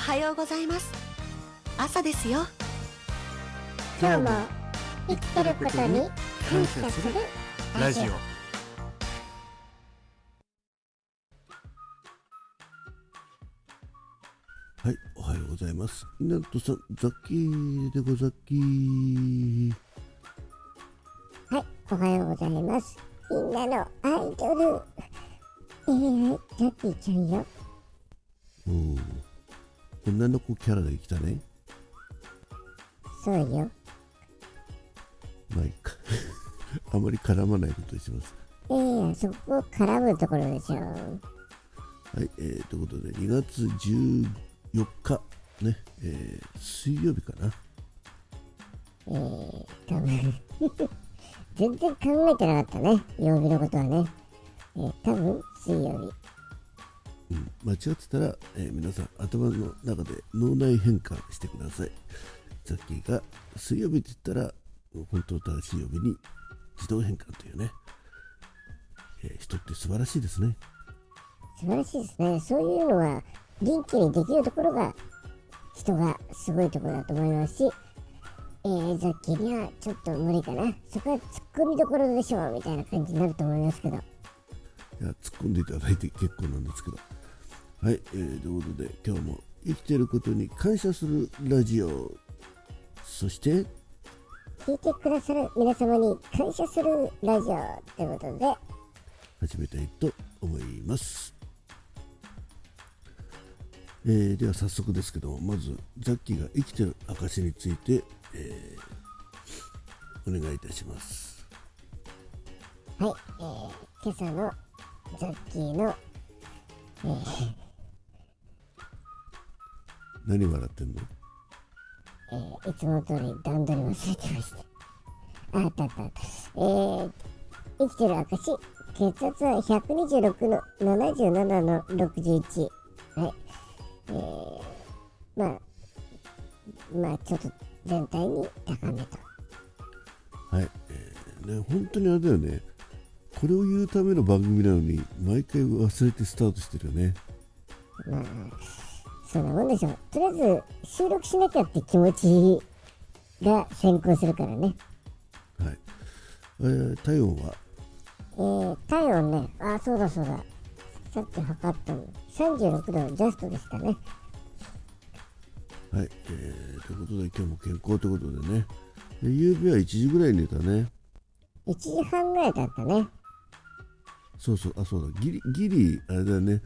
はようございます朝ですよ今日も生きてることに感謝するラジオはい、おはようございます。なんとさん、ザッキーでござっきー。はい、おはようございます。みんなのアイドル。えー、ザッキーちゃんよ。おー女の子キャラで来たね。そうよ。まあいいか。あまり絡まないことにします。えー、そこ絡むところでしょ。はい、えー、ということで、2月14日、ね、えー、水曜日かな。えー、多分 全然考えてなかったね。曜日のことはね。えー、多分水曜日。うん、間違ってたら、えー皆さん頭の中で脳内変換してください。ザッキーが水曜日って言ったら、本当正しい曜日に自動変換というね、えー人って素晴らしいですね。素晴らしいですね。そういうのは元気にできるところが人がすごいところだと思いますし、えー、ザッキーにはちょっと無理かな。そこは突っ込みどころでしょうみたいな感じになると思いますけど。いや突っ込んでいただいて結構なんですけど。はい、えーということで今日も生きていることに感謝するラジオ。そして、聞いてくださる皆様に感謝するラジオということで、始めたいと思います。えーでは早速ですけどまずザッキーが生きてる証について、えーお願いいたします。はい、えー、今朝のザッキーの、えー何笑ってんの？えーいつもの通り段取り忘れてました。ああったあったあった。えー、生きてる証、血圧は126の77の61。はい。えー、まあ、まあちょっと全体に高めと。はい、えーね、本当にあれだよねこれを言うための番組なのに毎回忘れてスタートしてるよねまあ、そんなもんでしょう。とりあえず収録しなきゃって気持ちが先行するからね。はい、えー体温は？えー、体温ね、あ、そうだそうだ。さっき測ったの。36度ジャストでしたね。はい、えーということで今日も健康ということでねで夕べは1時ぐらいに寝たね1時半ぐらいだったね。そうそうあそうだギリギリあれだよね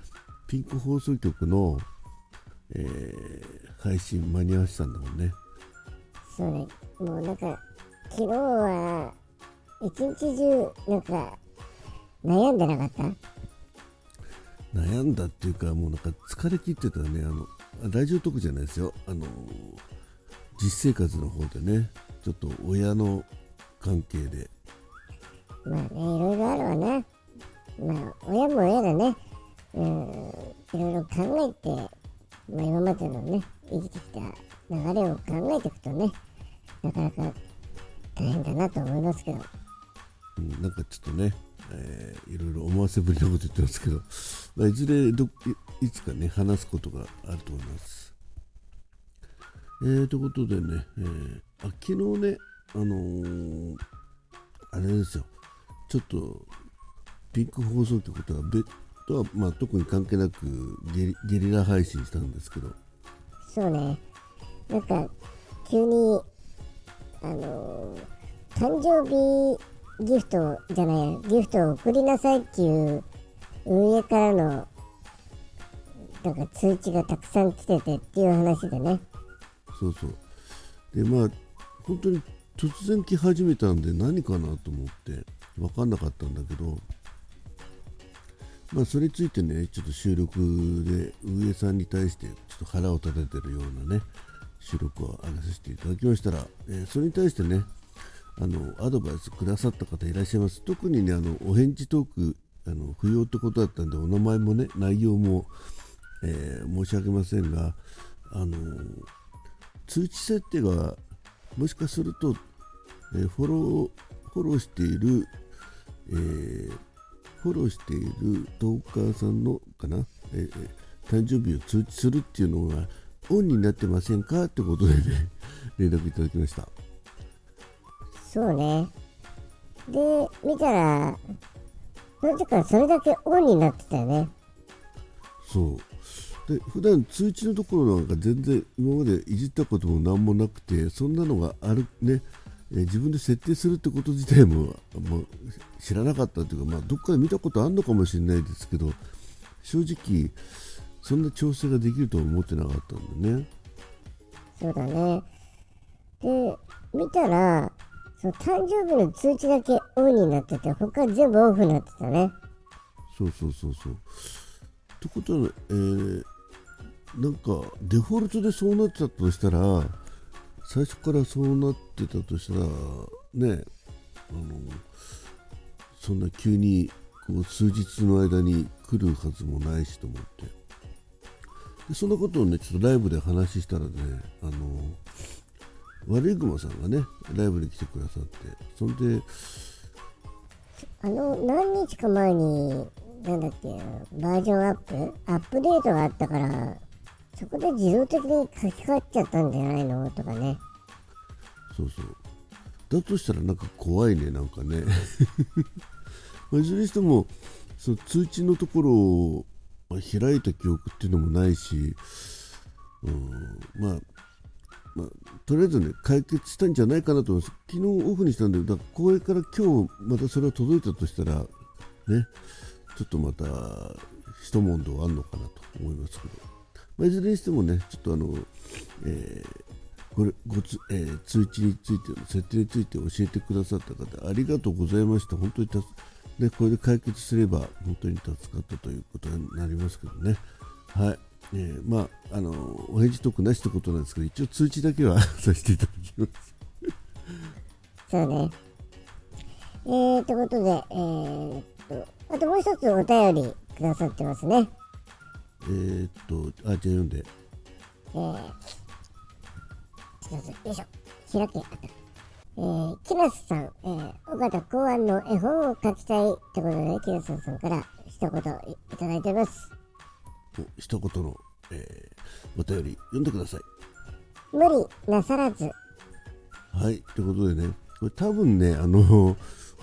ピンク放送局の、えー配信間に合わせたんだもんねそうね。もうなんか、昨日は、一日中、なんか、悩んでなかった？悩んだっていうかもうなんか疲れ切ってたねあのラジオトークじゃないですよあの実生活の方でねちょっと親の関係でまあね、いろいろあるわな。まあ、親も親だね。うん、いろいろ考えて、まあ今までのね、生きてきた流れを考えていくとね、なかなか大変だなと思いますけど。うんなんかちょっとね、えーいろいろ思わせぶりなこと言ってますけど、まあ、いずれどいいつかね話すことがあると思います。えー、ということでね、えーあ昨日ね、あのーあれですよ、ちょっとピンク放送局とは別とは、まあ、特に関係なくゲリゲリラ配信したんですけど、そうね、なんか、急に、あのー誕生日ギフトじゃないや、ギフトを送りなさいっていう運営からの、なんか通知がたくさん来ててっていう話でね。そうそう。で、まあ、本当に突然来始めたんで何かなと思って分かんなかったんだけど、まあ、それについてね、ちょっと収録で運営さんに対してちょっと腹を立ててるようなね、収録を上げさせていただきましたら、えーそれに対してね、あのアドバイスくださった方いらっしゃいます。特にね、あのお返事トークあの不要ってことだったんで、お名前もね、内容も、えー申し訳ませんが、あの通知設定がもしかすると、えーフォローフォローしている、えーフォローしているトーカーさんのかな、え誕生日を通知するっていうのがオンになってませんか？ってことでね 連絡いただきました。そうね。で、見たら、なぜかそれだけオンになってたよね。そう。で普段通知のところなんか全然今までいじったことも何もなくてそんなのがあるねえー自分で設定するってこと自体ももう知らなかったというか、まあ、どっかで見たことあるのかもしれないですけど正直そんな調整ができるとは思ってなかったんでねそうだね。で、見たら、その誕生日の通知だけオンになってて、他全部オフになってたね。そうそうそうそう。ってことは、えーなんかデフォルトでそうなってたとしたら最初からそうなってたとしたらねあのそんな急にこう数日の間に来るはずもないしと思って。でそんなことをねちょっとライブで話したらねあの悪いグマさんがねライブに来てくださってそんであの、何日か前に、なんだっけ、バージョンアップ？アップデートがあったから、そこで自動的に書き換わっちゃったんじゃないの？とかね。そうそう。だとしたらなんか怖いね、なんかね。いずれにしても、その通知のところを開いた記憶っていうのもないし、うん、まあ、まあ、とりあえずね、解決したんじゃないかなと思います。昨日オフにしたんで、だからこれから今日またそれが届いたとしたら、ね、ちょっとまた一問答あるのかなと思いますけど、まあ、いずれにしてもね、ちょっとあの、えーこれごつ、えー通知についての設定について教えてくださった方ありがとうございました本当にたす、ね、これで解決すれば本当に助かったということになりますけどねはい、えーまああのお返事トークなしってことなんですけど一応通知だけは させていただきますそうね。えー、ということで、えー、っと、あともう一つお便りくださってますね。えーっとあじゃあ読んでえー、ちょっとよいしょ。開け、あった。えー、キラスさん、えー、尾形考案の絵本を書きたいってことで、キラスさんから一言いいただいております。お一言の、えーお便り読んでください無理なさらず、はい、ということでね、これ多分ね、あの、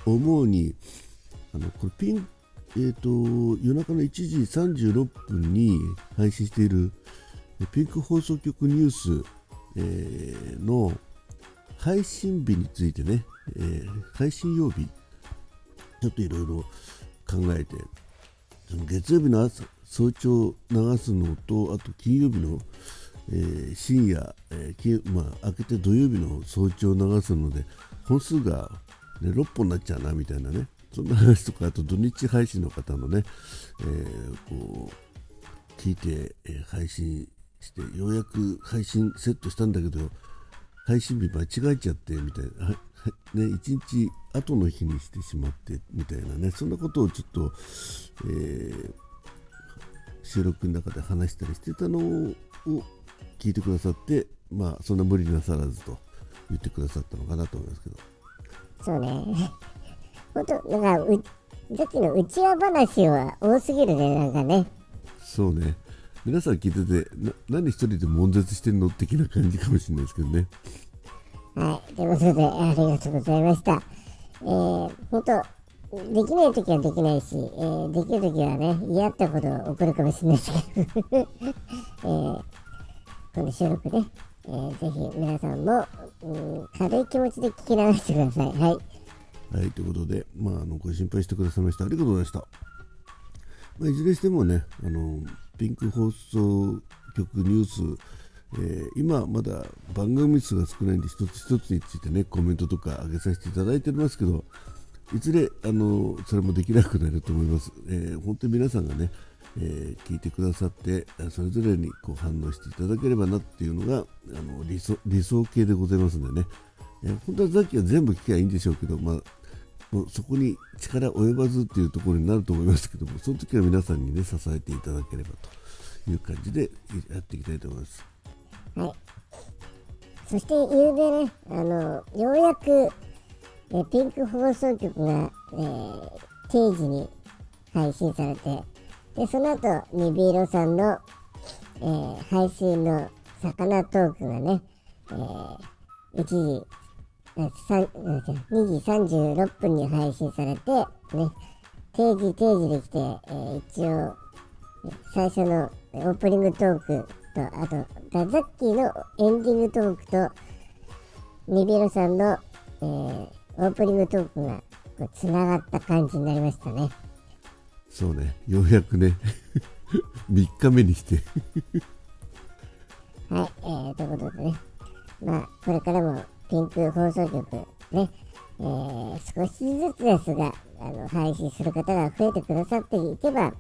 思うに、あの、これピン、えっ、と、夜中の1時36分に配信している、ピンク放送局ニュース、えーの配信日についてね、えー配信曜日、ちょっといろいろ考えて、その月曜日の朝早朝流すのと、あと金曜日の、えー深夜、えーまあ、明けて土曜日の早朝流すので本数が、ね、6本になっちゃうなみたいなね。そんな話とかあと土日配信の方のね、えーこう聞いて、えー配信してようやく配信セットしたんだけど配信日間違えちゃってみたいな、ね、1日後の日にしてしまってみたいなねそんなことをちょっと、えー収録の中で話したりしてたのを聞いてくださって、まあ、そんな無理なさらずと言ってくださったのかなと思いますけど、そうね。ほんと、なんか、う、さっきの内輪話は多すぎるね、なんかね。そうね、皆さん聞いてて、な何一人で悶絶してんの的な感じかもしれないですけどね。はい。ということで、ありがとうございました。えー、ほんと、できないときはできないし、えー、できるときはね、嫌ってこと起こるかもしれないですけど、えー、この収録ね、えー、ぜひ皆さんも、うん、軽い気持ちで聞き流してください。はい。はい、ということで、まあ、あのご心配してくださいました。ありがとうございました。まあ、いずれにしてもね、あのピンク放送局ニュース、えー今まだ番組数が少ないんで、一つ一つについてね、コメントとか上げさせていただいておりますけど、いずれあのそれもできなくなると思います。えー本当に皆さんがね、えー聞いてくださって、それぞれにこう反応していただければなっていうのがあの理想理想形でございますのでね、えー本当はさっきは全部聞けばいいんでしょうけど、まあ、そこに力及ばずっていうところになると思いますけども、その時は皆さんにね、支えていただければという感じでやっていきたいと思います。はい。そして、ゆうべね、あの、ようやく、えピンク放送局が、えー定時に配信されて、で、その後、ニビーロさんの、えー配信の魚トークがね、えー、1時、2時36分に配信されて、ね、定時定時できて、えー、一応、最初のオープニングトークと、あと、ザ・ザッキーのエンディングトークと、ニビロさんの、えー、オープニングトークがつながった感じになりましたね。そうね、ようやくね、3日目にして。はい、えー、ということでね、まあ、これからもピンク放送局ね、えー、少しずつですが、あの配信する方が増えてくださっていけば、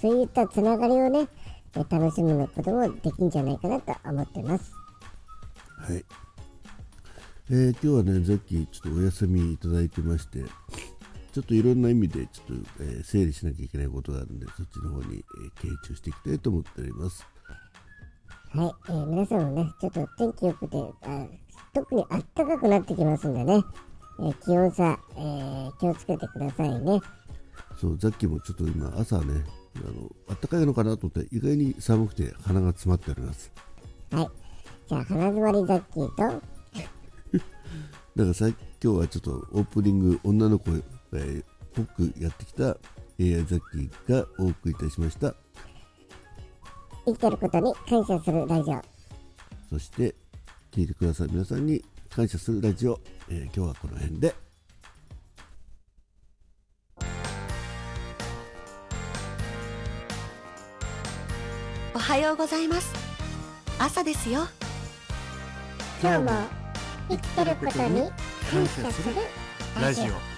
そういったつながりをね、楽しむこともできるんじゃないかなと思ってます。はい。えー、今日はね、さっきちょっとお休みいただいてまして、ちょっといろんな意味でちょっと、えー、整理しなきゃいけないことがあるんで、そっちの方に、えー、傾注していきたいと思っております。はい、えー、皆さんもね、ちょっと天気良くて、あ特に暖かくなってきますんでね、えー、気温差、えー、気をつけてくださいね。そう、さっきもちょっと今、朝ね、あの暖かいのかなと思って意外に寒くて鼻が詰まっております。はい。じゃあ鼻詰まりザッキーと？だからさ今日はちょっとオープニング女の子っぽくやってきた AI ザッキーがお送りいたしました。生きてることに感謝するラジオ。そして聞いてくださる皆さんに感謝するラジオ、えー、今日はこの辺で。おはようございます。朝ですよ。今日も生きてることに感謝するラジオ